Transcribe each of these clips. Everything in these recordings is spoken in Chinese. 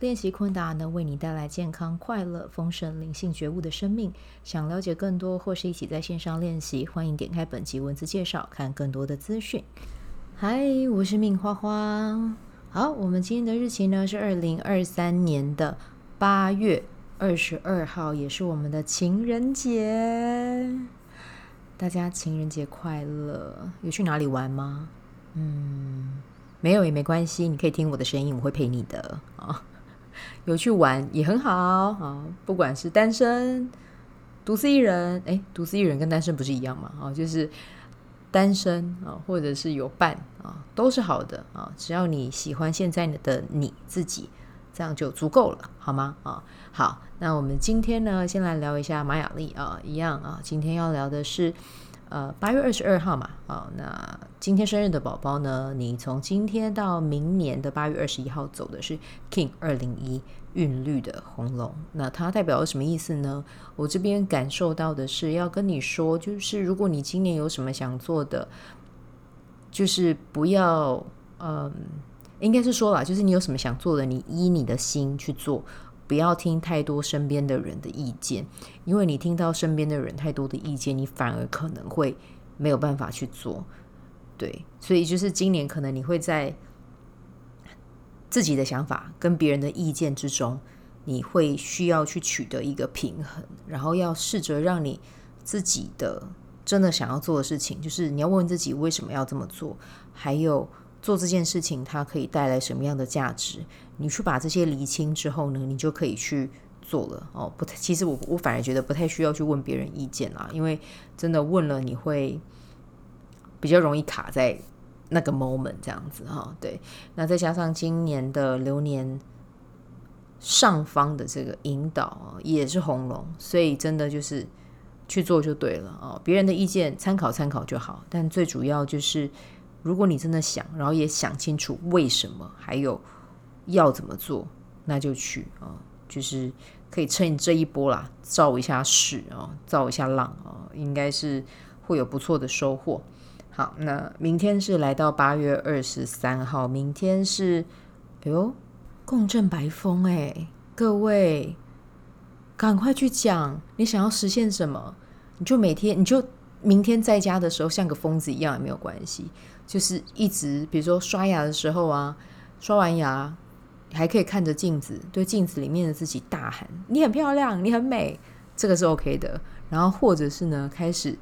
练习昆达能为你带来健康、快乐、丰盛、灵性觉悟的生命。想了解更多或是一起在线上练习，欢迎点开本集文字介绍，看更多的资讯。嗨，我是命花花。好，我们今天的日期呢是二零二三年的八月二十二号，也是我们的情人节。大家情人节快乐！有去哪里玩吗？嗯，没有也没关系，你可以听我的声音，我会陪你的啊。有去玩也很好啊，不管是单身、独自一人，哎，独自一人跟单身不是一样吗？啊，就是单身啊，或者是有伴啊，都是好的啊。只要你喜欢现在的你自己，这样就足够了，好吗？啊，好，那我们今天呢，先来聊一下马雅丽啊，一样啊，今天要聊的是。呃，八月二十二号嘛，好，那今天生日的宝宝呢，你从今天到明年的八月二十一号走的是 King 二零一韵律的红龙，那它代表了什么意思呢？我这边感受到的是要跟你说，就是如果你今年有什么想做的，就是不要，嗯，应该是说啦，就是你有什么想做的，你依你的心去做。不要听太多身边的人的意见，因为你听到身边的人太多的意见，你反而可能会没有办法去做。对，所以就是今年可能你会在自己的想法跟别人的意见之中，你会需要去取得一个平衡，然后要试着让你自己的真的想要做的事情，就是你要问自己为什么要这么做，还有。做这件事情，它可以带来什么样的价值？你去把这些厘清之后呢，你就可以去做了哦。不太，其实我我反而觉得不太需要去问别人意见啦，因为真的问了，你会比较容易卡在那个 moment 这样子哈、对，那再加上今年的流年上方的这个引导也是红龙，所以真的就是去做就对了哦。别人的意见参考参考就好，但最主要就是。如果你真的想，然后也想清楚为什么，还有要怎么做，那就去啊，就是可以趁这一波啦，造一下势啊，造一下浪啊，应该是会有不错的收获。好，那明天是来到八月二十三号，明天是哎呦，共振白风哎，各位赶快去讲你想要实现什么，你就每天你就明天在家的时候像个疯子一样也没有关系。就是一直，比如说刷牙的时候啊，刷完牙还可以看着镜子，对镜子里面的自己大喊：“你很漂亮，你很美。”这个是 OK 的。然后或者是呢，开始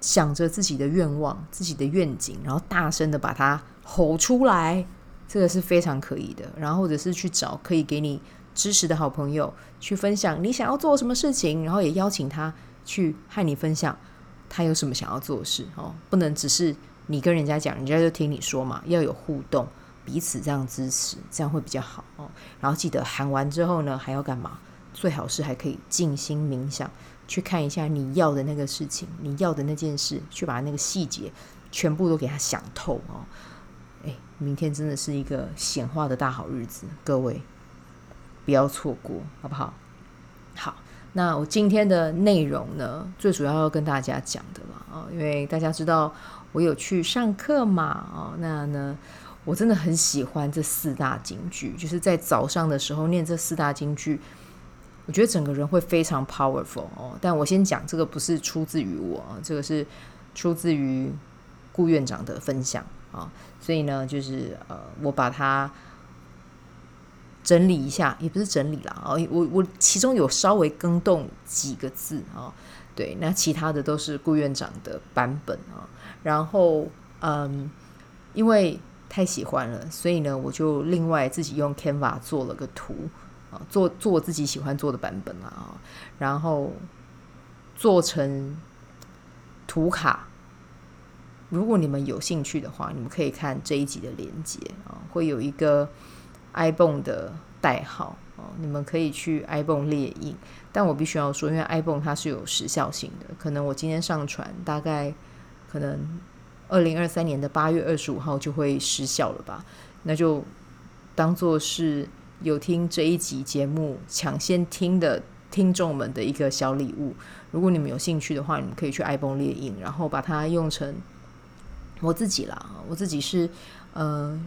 想着自己的愿望、自己的愿景，然后大声的把它吼出来，这个是非常可以的。然后或者是去找可以给你支持的好朋友，去分享你想要做什么事情，然后也邀请他去和你分享。他有什么想要做的事哦？不能只是你跟人家讲，人家就听你说嘛。要有互动，彼此这样支持，这样会比较好哦。然后记得喊完之后呢，还要干嘛？最好是还可以静心冥想，去看一下你要的那个事情，你要的那件事，去把那个细节全部都给他想透哦。诶，明天真的是一个显化的大好日子，各位不要错过，好不好？那我今天的内容呢，最主要要跟大家讲的嘛，啊，因为大家知道我有去上课嘛，啊，那呢，我真的很喜欢这四大金句，就是在早上的时候念这四大金句，我觉得整个人会非常 powerful 哦。但我先讲这个不是出自于我，这个是出自于顾院长的分享啊，所以呢，就是呃，我把它。整理一下，也不是整理啦啊，我我其中有稍微更动几个字啊，对，那其他的都是顾院长的版本啊。然后嗯，因为太喜欢了，所以呢，我就另外自己用 Canva 做了个图啊，做做自己喜欢做的版本啊，然后做成图卡。如果你们有兴趣的话，你们可以看这一集的连接啊，会有一个。Ibon 的代号哦，你们可以去 ibon 列印。但我必须要说，因为 ibon 它是有时效性的，可能我今天上传，大概可能二零二三年的八月二十五号就会失效了吧？那就当做是有听这一集节目抢先听的听众们的一个小礼物。如果你们有兴趣的话，你们可以去 ibon 列印，然后把它用成我自己啦。我自己是呃，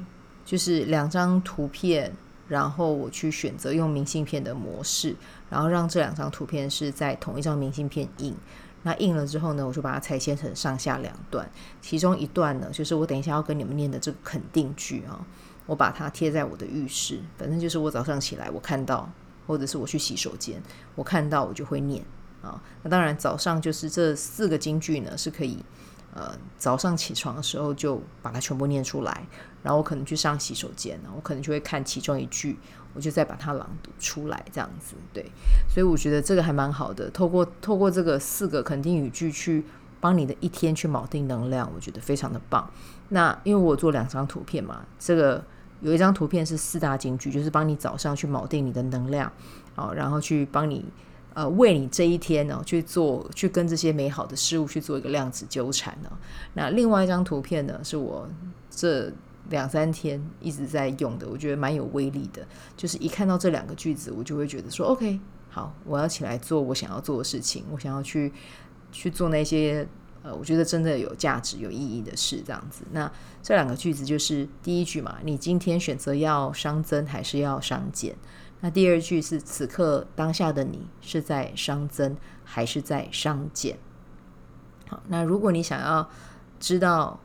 就是两张图片。然后我去选择用明信片的模式，然后让这两张图片是在同一张明信片印。那印了之后呢，我就把它拆切成上下两段。其中一段呢，就是我等一下要跟你们念的这个肯定句啊，我把它贴在我的浴室。反正就是我早上起来，我看到，或者是我去洗手间，我看到我就会念啊。那当然，早上就是这四个金句呢，是可以。呃，早上起床的时候就把它全部念出来，然后我可能去上洗手间，我可能就会看其中一句，我就再把它朗读出来，这样子，对，所以我觉得这个还蛮好的，透过透过这个四个肯定语句去帮你的一天去锚定能量，我觉得非常的棒。那因为我做两张图片嘛，这个有一张图片是四大金句，就是帮你早上去锚定你的能量，好，然后去帮你。呃，为你这一天呢，去做，去跟这些美好的事物去做一个量子纠缠呢。那另外一张图片呢，是我这两三天一直在用的，我觉得蛮有威力的。就是一看到这两个句子，我就会觉得说，OK，好，我要起来做我想要做的事情，我想要去去做那些呃，我觉得真的有价值、有意义的事，这样子。那这两个句子就是第一句嘛，你今天选择要熵增还是要熵减？那第二句是此刻当下的你是在熵增还是在熵减？好，那如果你想要知道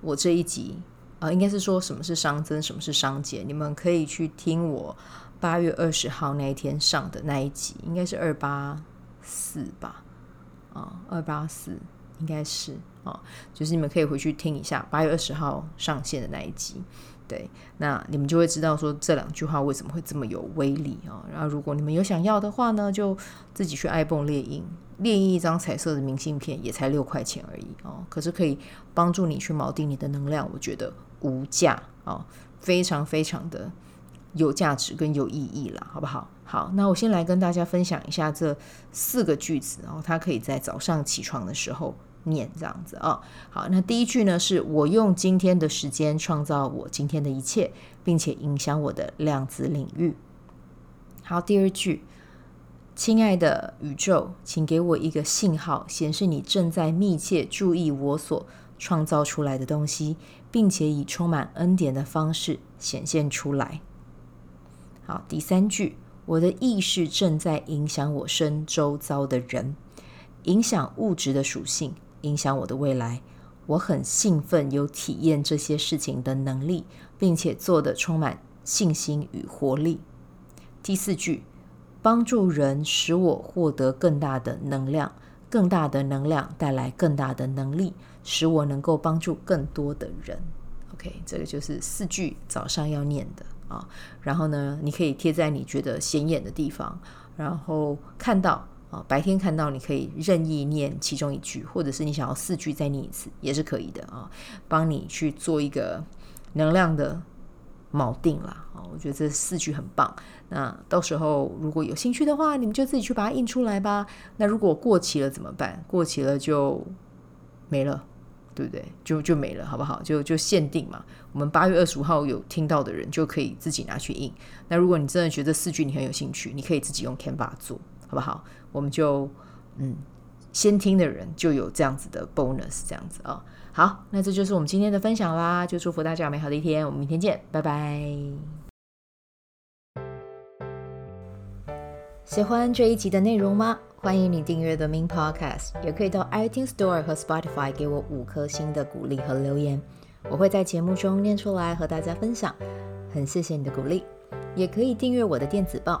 我这一集啊、呃，应该是说什么是熵增，什么是熵减，你们可以去听我八月二十号那一天上的那一集，应该是二八四吧？啊，二八四应该是啊，就是你们可以回去听一下八月二十号上线的那一集。对，那你们就会知道说这两句话为什么会这么有威力啊、哦！然后如果你们有想要的话呢，就自己去爱蹦猎鹰猎印，列印一张彩色的明信片也才六块钱而已哦。可是可以帮助你去锚定你的能量，我觉得无价、哦，非常非常的有价值跟有意义啦，好不好？好，那我先来跟大家分享一下这四个句子，然后它可以在早上起床的时候。念这样子啊、哦，好，那第一句呢，是我用今天的时间创造我今天的一切，并且影响我的量子领域。好，第二句，亲爱的宇宙，请给我一个信号，显示你正在密切注意我所创造出来的东西，并且以充满恩典的方式显现出来。好，第三句，我的意识正在影响我身周遭的人，影响物质的属性。影响我的未来，我很兴奋，有体验这些事情的能力，并且做得充满信心与活力。第四句，帮助人使我获得更大的能量，更大的能量带来更大的能力，使我能够帮助更多的人。OK，这个就是四句早上要念的啊。然后呢，你可以贴在你觉得显眼的地方，然后看到。啊，白天看到你可以任意念其中一句，或者是你想要四句再念一次也是可以的啊，帮你去做一个能量的锚定啦啊，我觉得这四句很棒。那到时候如果有兴趣的话，你们就自己去把它印出来吧。那如果过期了怎么办？过期了就没了，对不对？就就没了，好不好？就就限定嘛。我们八月二十五号有听到的人就可以自己拿去印。那如果你真的觉得四句你很有兴趣，你可以自己用 Canva 做。好不好？我们就嗯，先听的人就有这样子的 bonus，这样子啊、哦。好，那这就是我们今天的分享啦。就祝福大家有美好的一天，我们明天见，拜拜。喜欢这一集的内容吗？欢迎你订阅 The Min Podcast，也可以到 iTunes Store 和 Spotify 给我五颗星的鼓励和留言，我会在节目中念出来和大家分享。很谢谢你的鼓励，也可以订阅我的电子报。